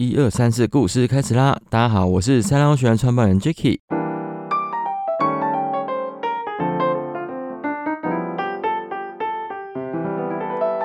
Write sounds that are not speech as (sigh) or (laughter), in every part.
一二三四，故事开始啦！大家好，我是三郎学院创办人 Jacky。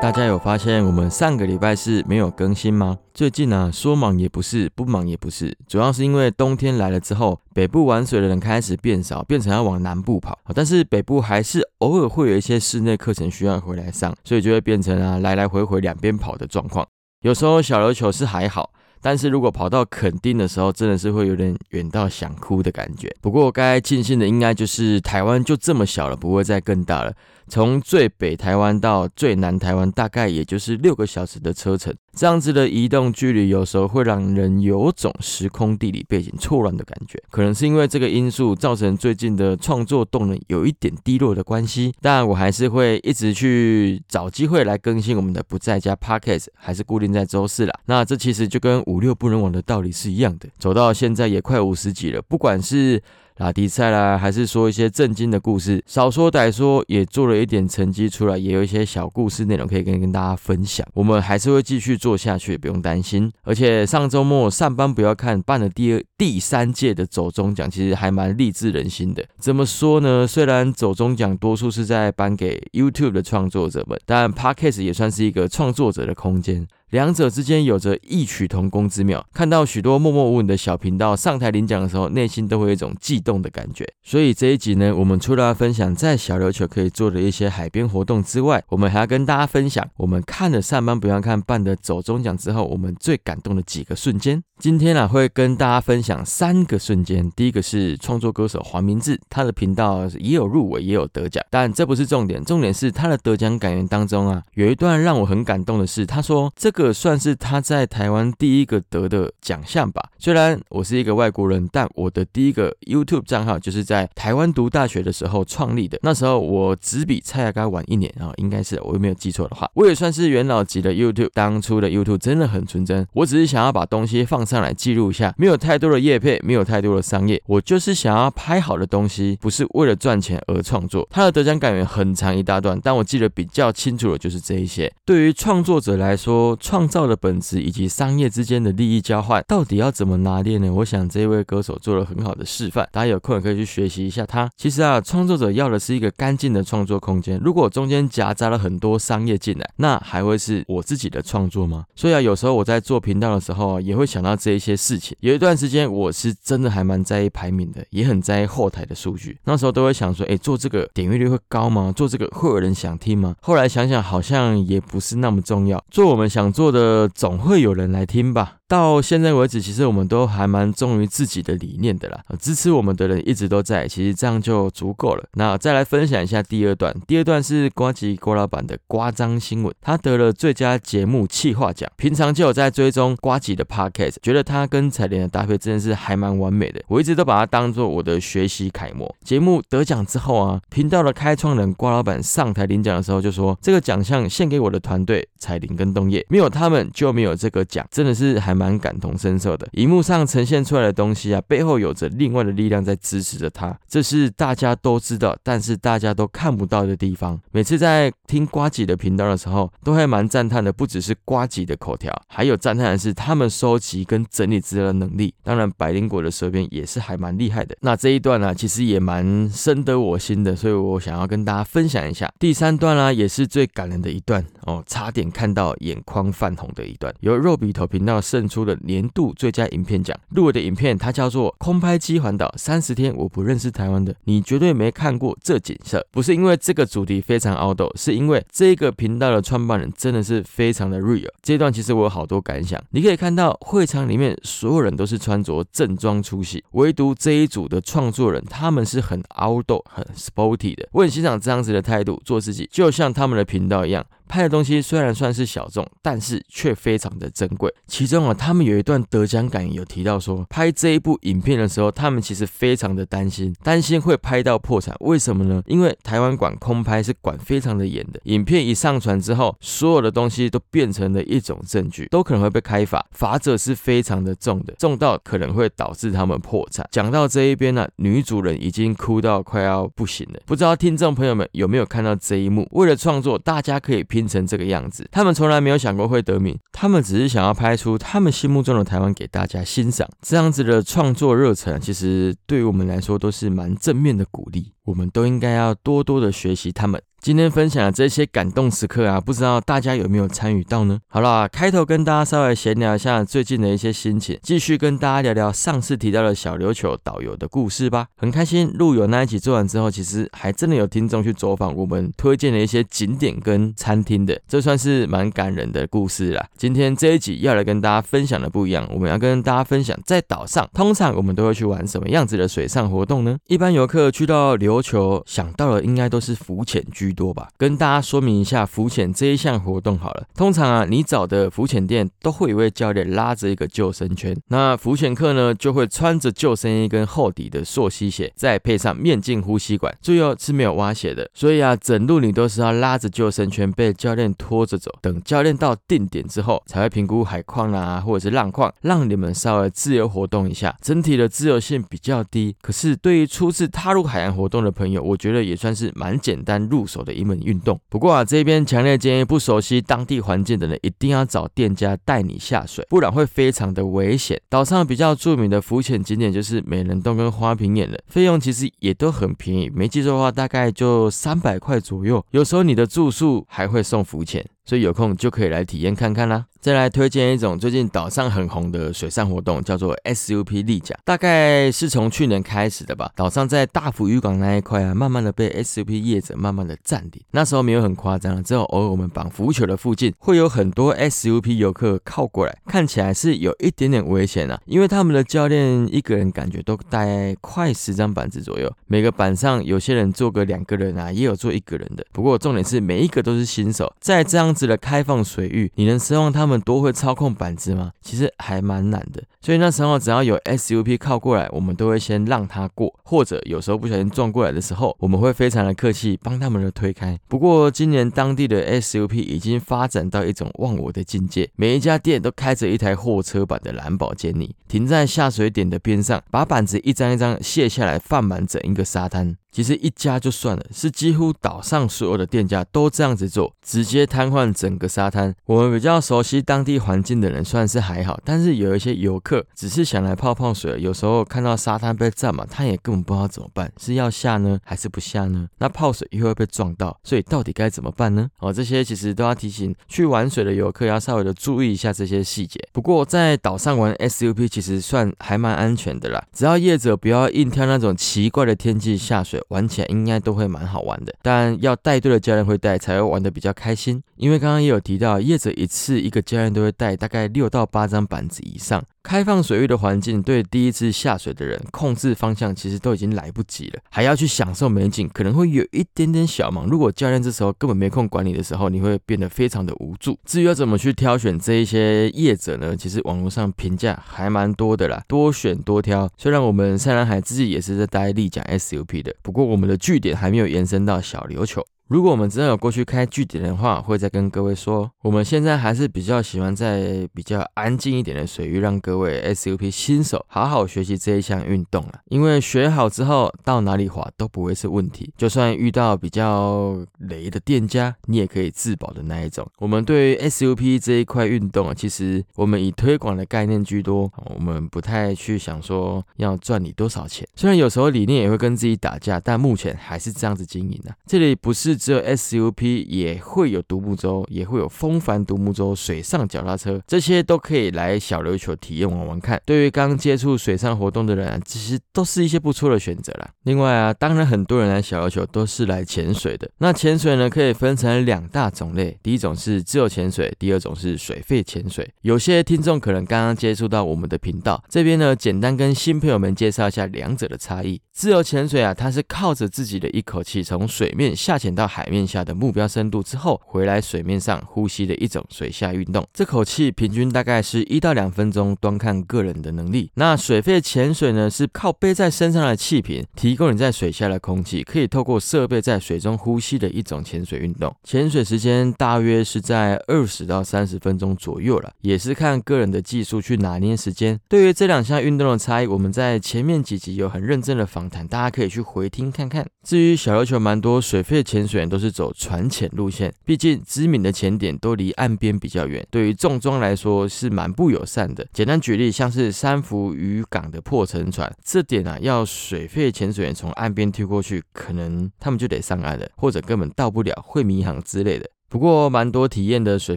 大家有发现我们上个礼拜是没有更新吗？最近呢，说忙也不是，不忙也不是，主要是因为冬天来了之后，北部玩水的人开始变少，变成要往南部跑。但是北部还是偶尔会有一些室内课程需要回来上，所以就会变成啊来来回回两边跑的状况。有时候小琉球是还好。但是如果跑到垦丁的时候，真的是会有点远到想哭的感觉。不过该庆幸的应该就是台湾就这么小了，不会再更大了。从最北台湾到最南台湾，大概也就是六个小时的车程。这样子的移动距离，有时候会让人有种时空地理背景错乱的感觉。可能是因为这个因素造成最近的创作动能有一点低落的关系。但我还是会一直去找机会来更新我们的不在家 podcast，还是固定在周四啦。那这其实就跟五六不能往的道理是一样的。走到现在也快五十集了，不管是。拉迪赛啦，还是说一些震惊的故事，少说歹说也做了一点成绩出来，也有一些小故事内容可以跟跟大家分享。我们还是会继续做下去，不用担心。而且上周末上班不要看办了第二、第三届的走中奖，其实还蛮励志人心的。怎么说呢？虽然走中奖多数是在颁给 YouTube 的创作者们，但 Podcast 也算是一个创作者的空间。两者之间有着异曲同工之妙。看到许多默默无闻的小频道上台领奖的时候，内心都会有一种悸动的感觉。所以这一集呢，我们除了要分享在小琉球可以做的一些海边活动之外，我们还要跟大家分享我们看了上班不要看办的走中奖之后，我们最感动的几个瞬间。今天啊，会跟大家分享三个瞬间。第一个是创作歌手黄明志，他的频道也有入围，也有得奖，但这不是重点，重点是他的得奖感言当中啊，有一段让我很感动的是，他说这个这算是他在台湾第一个得的奖项吧。虽然我是一个外国人，但我的第一个 YouTube 账号就是在台湾读大学的时候创立的。那时候我只比蔡雅刚晚一年啊，应该是我又没有记错的话，我也算是元老级的 YouTube。当初的 YouTube 真的很纯真，我只是想要把东西放。上来记录一下，没有太多的业配，没有太多的商业，我就是想要拍好的东西，不是为了赚钱而创作。他的得奖感言很长一大段，但我记得比较清楚的就是这一些。对于创作者来说，创造的本质以及商业之间的利益交换，到底要怎么拿捏呢？我想这一位歌手做了很好的示范，大家有空也可以去学习一下他。其实啊，创作者要的是一个干净的创作空间，如果中间夹杂了很多商业进来，那还会是我自己的创作吗？所以啊，有时候我在做频道的时候啊，也会想到。这一些事情，有一段时间我是真的还蛮在意排名的，也很在意后台的数据。那时候都会想说，哎，做这个点阅率会高吗？做这个会有人想听吗？后来想想，好像也不是那么重要。做我们想做做的，总会有人来听吧。到现在为止，其实我们都还蛮忠于自己的理念的啦。支持我们的人一直都在，其实这样就足够了。那再来分享一下第二段，第二段是瓜吉郭老板的瓜张新闻，他得了最佳节目企划奖。平常就有在追踪瓜吉的 podcast，觉得他跟彩莲的搭配真的是还蛮完美的。我一直都把他当做我的学习楷模。节目得奖之后啊，频道的开创人瓜老板上台领奖的时候就说：“这个奖项献给我的团队彩铃跟冬叶，没有他们就没有这个奖，真的是还。”蛮感同身受的，荧幕上呈现出来的东西啊，背后有着另外的力量在支持着他，这是大家都知道，但是大家都看不到的地方。每次在听瓜吉的频道的时候，都会蛮赞叹的，不只是瓜吉的口条，还有赞叹的是他们收集跟整理资料的能力。当然，百灵果的舌边也是还蛮厉害的。那这一段呢，其实也蛮深得我心的，所以我想要跟大家分享一下。第三段呢，也是最感人的一段哦，差点看到眼眶泛红的一段，由肉笔头频道胜。出了年度最佳影片奖，入围的影片它叫做《空拍机环岛三十天》，我不认识台湾的，你绝对没看过这景色。不是因为这个主题非常凹斗，是因为这个频道的创办人真的是非常的 real。这段其实我有好多感想，你可以看到会场里面所有人都是穿着正装出席，唯独这一组的创作人他们是很凹斗、很 sporty 的。我很欣赏这样子的态度，做自己，就像他们的频道一样。拍的东西虽然算是小众，但是却非常的珍贵。其中啊，他们有一段得奖感有提到说，拍这一部影片的时候，他们其实非常的担心，担心会拍到破产。为什么呢？因为台湾管空拍是管非常的严的，影片一上传之后，所有的东西都变成了一种证据，都可能会被开罚，罚则是非常的重的，重到可能会导致他们破产。讲到这一边呢，女主人已经哭到快要不行了。不知道听众朋友们有没有看到这一幕？为了创作，大家可以拼。变成这个样子。他们从来没有想过会得名，他们只是想要拍出他们心目中的台湾给大家欣赏。这样子的创作热忱，其实对于我们来说都是蛮正面的鼓励。我们都应该要多多的学习他们。今天分享的这些感动时刻啊，不知道大家有没有参与到呢？好啦，开头跟大家稍微闲聊一下最近的一些心情，继续跟大家聊聊上次提到的小琉球导游的故事吧。很开心，陆游那一集做完之后，其实还真的有听众去走访我们推荐的一些景点跟餐厅的，这算是蛮感人的故事啦。今天这一集要来跟大家分享的不一样，我们要跟大家分享在岛上，通常我们都会去玩什么样子的水上活动呢？一般游客去到琉球想到的应该都是浮潜居。多吧，跟大家说明一下浮潜这一项活动好了。通常啊，你找的浮潜店都会有位教练拉着一个救生圈，那浮潜客呢就会穿着救生衣跟厚底的溯溪鞋，再配上面镜呼吸管，最后是没有挖血的。所以啊，整路你都是要拉着救生圈被教练拖着走，等教练到定点之后，才会评估海况啊或者是浪况，让你们稍微自由活动一下。整体的自由性比较低，可是对于初次踏入海洋活动的朋友，我觉得也算是蛮简单入手。的一门运动。不过啊，这边强烈建议不熟悉当地环境的人，一定要找店家带你下水，不然会非常的危险。岛上比较著名的浮潜景点就是美人洞跟花瓶眼了，费用其实也都很便宜，没记错的话大概就三百块左右。有时候你的住宿还会送浮潜。所以有空就可以来体验看看啦。再来推荐一种最近岛上很红的水上活动，叫做 SUP 立桨。大概是从去年开始的吧。岛上在大福渔港那一块啊，慢慢的被 SUP 业者慢慢的占领。那时候没有很夸张，只有偶尔我们绑浮球的附近会有很多 SUP 游客靠过来，看起来是有一点点危险啊。因为他们的教练一个人感觉都带快十张板子左右，每个板上有些人坐个两个人啊，也有坐一个人的。不过重点是每一个都是新手，在这样。的开放水域，你能奢望他们多会操控板子吗？其实还蛮难的。所以那时候只要有 SUP 靠过来，我们都会先让他过，或者有时候不小心撞过来的时候，我们会非常的客气帮他们的推开。不过今年当地的 SUP 已经发展到一种忘我的境界，每一家店都开着一台货车版的蓝宝坚尼，停在下水点的边上，把板子一张一张卸下来，放满整一个沙滩。其实一家就算了，是几乎岛上所有的店家都这样子做，直接瘫痪整个沙滩。我们比较熟悉当地环境的人算是还好，但是有一些游客只是想来泡泡水，有时候看到沙滩被占满，他也根本不知道怎么办，是要下呢 (laughs) 还是不下呢？那泡水又会被撞到，所以到底该怎么办呢？哦，这些其实都要提醒去玩水的游客要稍微的注意一下这些细节。不过在岛上玩 SUP 其实算还蛮安全的啦，只要业者不要硬挑那种奇怪的天气下水。玩起来应该都会蛮好玩的，但要带队的教练会带，才会玩的比较开心。因为因为刚刚也有提到，业者一次一个教练都会带大概六到八张板子以上。开放水域的环境，对第一次下水的人控制方向其实都已经来不及了，还要去享受美景，可能会有一点点小忙。如果教练这时候根本没空管理的时候，你会变得非常的无助。至于要怎么去挑选这一些业者呢？其实网络上评价还蛮多的啦，多选多挑。虽然我们塞南海自己也是在待立桨 SUP 的，不过我们的据点还没有延伸到小琉球。如果我们真的有过去开据点的话，会再跟各位说。我们现在还是比较喜欢在比较安静一点的水域，让各位 SUP 新手好好学习这一项运动了。因为学好之后，到哪里滑都不会是问题。就算遇到比较雷的店家，你也可以自保的那一种。我们对于 SUP 这一块运动啊，其实我们以推广的概念居多，我们不太去想说要赚你多少钱。虽然有时候理念也会跟自己打架，但目前还是这样子经营的。这里不是。只有 SUP 也会有独木舟，也会有风帆独木舟、水上脚踏车，这些都可以来小琉球体验玩玩看。对于刚接触水上活动的人啊，其实都是一些不错的选择啦。另外啊，当然很多人来小琉球都是来潜水的。那潜水呢，可以分成两大种类，第一种是自由潜水，第二种是水肺潜水。有些听众可能刚刚接触到我们的频道，这边呢，简单跟新朋友们介绍一下两者的差异。自由潜水啊，它是靠着自己的一口气从水面下潜到海面下的目标深度之后，回来水面上呼吸的一种水下运动。这口气平均大概是一到两分钟，端看个人的能力。那水肺潜水呢，是靠背在身上的气瓶提供你在水下的空气，可以透过设备在水中呼吸的一种潜水运动。潜水时间大约是在二十到三十分钟左右了，也是看个人的技术去拿捏时间。对于这两项运动的差异，我们在前面几集有很认真的访谈，大家可以去回听看看。至于小琉球蛮多水肺潜水。都是走船潜路线，毕竟知名的潜点都离岸边比较远，对于重装来说是蛮不友善的。简单举例，像是三福渔港的破沉船，这点啊，要水费潜水员从岸边推过去，可能他们就得上岸了，或者根本到不了，会迷航之类的。不过，蛮多体验的水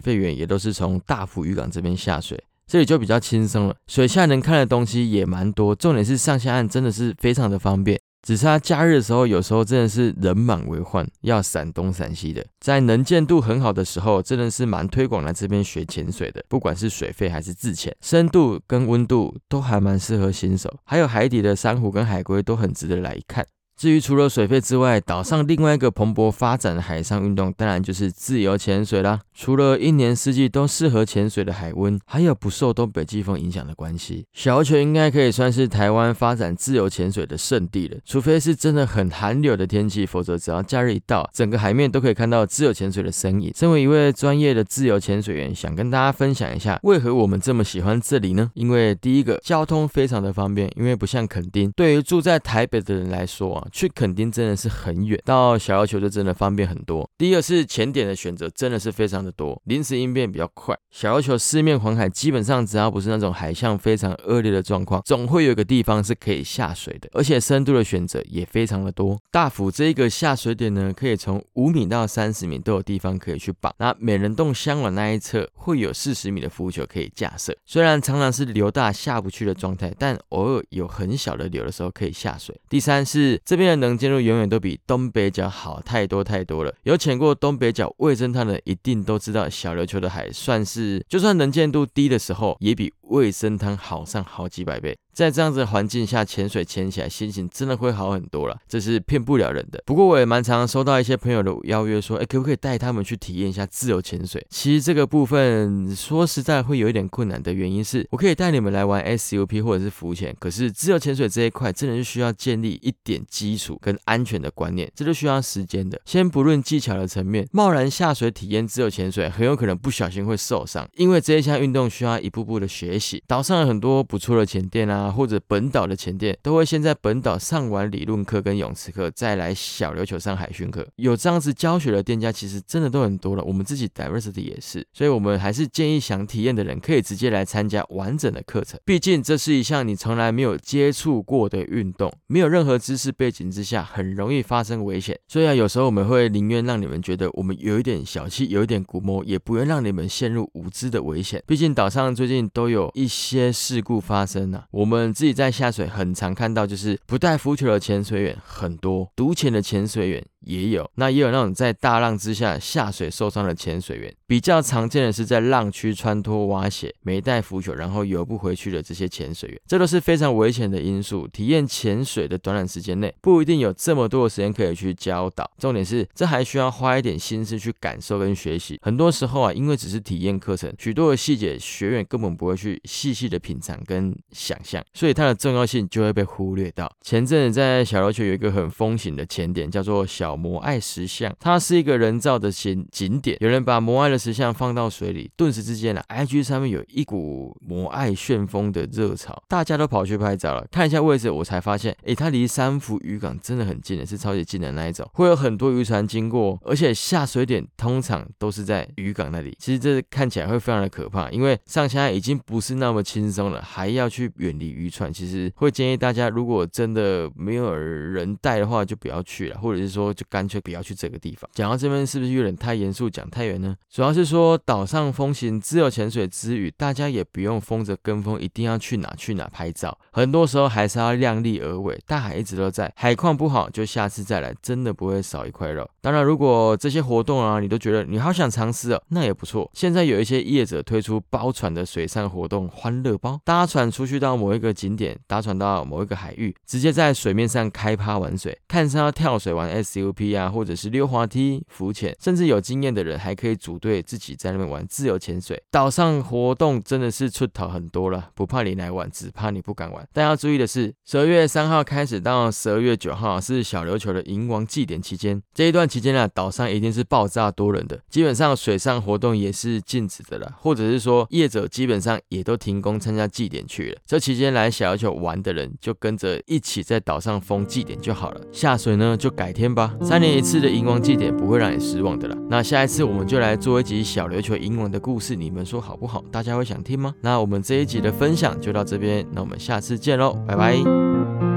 费员也都是从大福渔港这边下水。这里就比较轻松了，水下能看的东西也蛮多，重点是上下岸真的是非常的方便。只是它假日的时候，有时候真的是人满为患，要闪东闪西的。在能见度很好的时候，真的是蛮推广来这边学潜水的，不管是水费还是自潜，深度跟温度都还蛮适合新手。还有海底的珊瑚跟海龟都很值得来看。至于除了水费之外，岛上另外一个蓬勃发展的海上运动，当然就是自由潜水啦。除了一年四季都适合潜水的海温，还有不受东北季风影响的关系，小琉球应该可以算是台湾发展自由潜水的圣地了。除非是真的很寒流的天气，否则只要假日一到，整个海面都可以看到自由潜水的身影。身为一位专业的自由潜水员，想跟大家分享一下，为何我们这么喜欢这里呢？因为第一个，交通非常的方便，因为不像垦丁，对于住在台北的人来说啊。去垦丁真的是很远，到小琉球就真的方便很多。第二是潜点的选择真的是非常的多，临时应变比较快。小琉球四面环海，基本上只要不是那种海象非常恶劣的状况，总会有一个地方是可以下水的，而且深度的选择也非常的多。大府这一个下水点呢，可以从五米到三十米都有地方可以去绑。那美人洞香碗那一侧会有四十米的浮球可以架设，虽然常常是流大下不去的状态，但偶尔有很小的流的时候可以下水。第三是这这。边的能见度永远都比东北角好太多太多了。有潜过东北角卫生探的，一定都知道小琉球的海算是，就算能见度低的时候，也比卫生汤好上好几百倍。在这样子的环境下潜水潜起来，心情真的会好很多了，这是骗不了人的。不过我也蛮常收到一些朋友的邀约，说，哎，可不可以带他们去体验一下自由潜水？其实这个部分说实在会有一点困难的原因是，我可以带你们来玩 SUP 或者是浮潜，可是自由潜水这一块真的是需要建立一点基础跟安全的观念，这就需要时间的。先不论技巧的层面，贸然下水体验自由潜水，很有可能不小心会受伤，因为这一项运动需要一步步的学习。岛上有很多不错的前店啊。或者本岛的前店都会先在本岛上完理论课跟泳池课，再来小琉球上海训课。有这样子教学的店家，其实真的都很多了。我们自己 diversity 也是，所以我们还是建议想体验的人可以直接来参加完整的课程。毕竟这是一项你从来没有接触过的运动，没有任何知识背景之下，很容易发生危险。所以啊，有时候我们会宁愿让你们觉得我们有一点小气，有一点古摸，也不愿让你们陷入无知的危险。毕竟岛上最近都有一些事故发生啊，我们。自己在下水，很常看到就是不带浮球的潜水员很多，独潜的潜水员。也有，那也有那种在大浪之下下水受伤的潜水员。比较常见的是在浪区穿脱蛙鞋、没带浮球，然后游不回去的这些潜水员，这都是非常危险的因素。体验潜水的短短时间内，不一定有这么多的时间可以去教导。重点是，这还需要花一点心思去感受跟学习。很多时候啊，因为只是体验课程，许多的细节学员根本不会去细细的品尝跟想象，所以它的重要性就会被忽略到。前阵子在小琉球有一个很风行的潜点，叫做小。摩艾石像，它是一个人造的景景点。有人把摩艾的石像放到水里，顿时之间呢，IG 上面有一股摩艾旋风的热潮，大家都跑去拍照了。看一下位置，我才发现，诶，它离三福渔港真的很近的，是超级近的那一种。会有很多渔船经过，而且下水点通常都是在渔港那里。其实这看起来会非常的可怕，因为上下已经不是那么轻松了，还要去远离渔船。其实会建议大家，如果真的没有人带的话，就不要去了，或者是说就。干脆不要去这个地方。讲到这边，是不是有点太严肃，讲太远呢？主要是说岛上风行自由潜水之余，大家也不用疯着跟风，一定要去哪去哪拍照。很多时候还是要量力而为。大海一直都在，海况不好就下次再来，真的不会少一块肉。当然，如果这些活动啊，你都觉得你好想尝试哦，那也不错。现在有一些业者推出包船的水上活动，欢乐包，搭船出去到某一个景点，搭船到某一个海域，直接在水面上开趴玩水，看上要跳水玩 SUP。啊，或者是溜滑梯、浮潜，甚至有经验的人还可以组队自己在那边玩自由潜水。岛上活动真的是出头很多了，不怕你来玩，只怕你不敢玩。但要注意的是，十二月三号开始到十二月九号是小琉球的银王祭典期间，这一段期间呢，岛上一定是爆炸多人的，基本上水上活动也是禁止的了，或者是说业者基本上也都停工参加祭典去了。这期间来小琉球玩的人，就跟着一起在岛上封祭典就好了。下水呢，就改天吧。三年一次的荧光祭典不会让你失望的了。那下一次我们就来做一集小琉球银王的故事，你们说好不好？大家会想听吗？那我们这一集的分享就到这边，那我们下次见喽，拜拜。